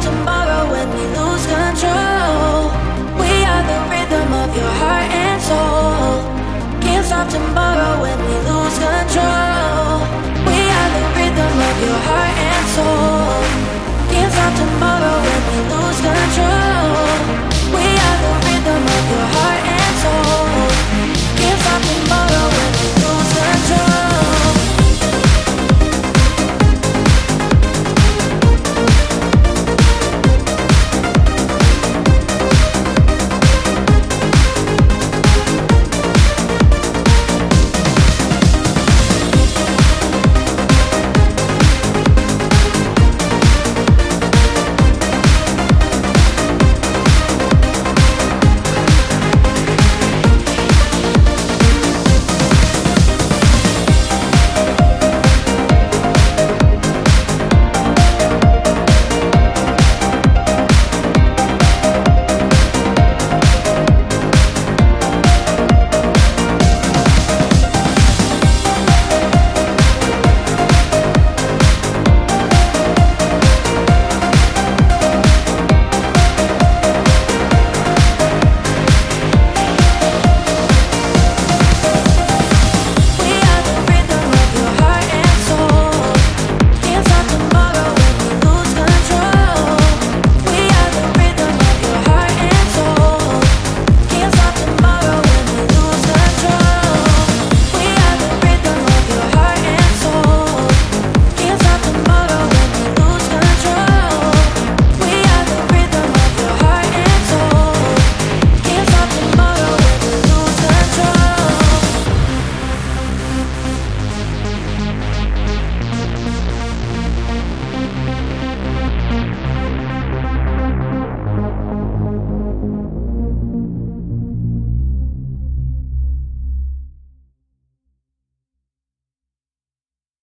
tomorrow when we lose control.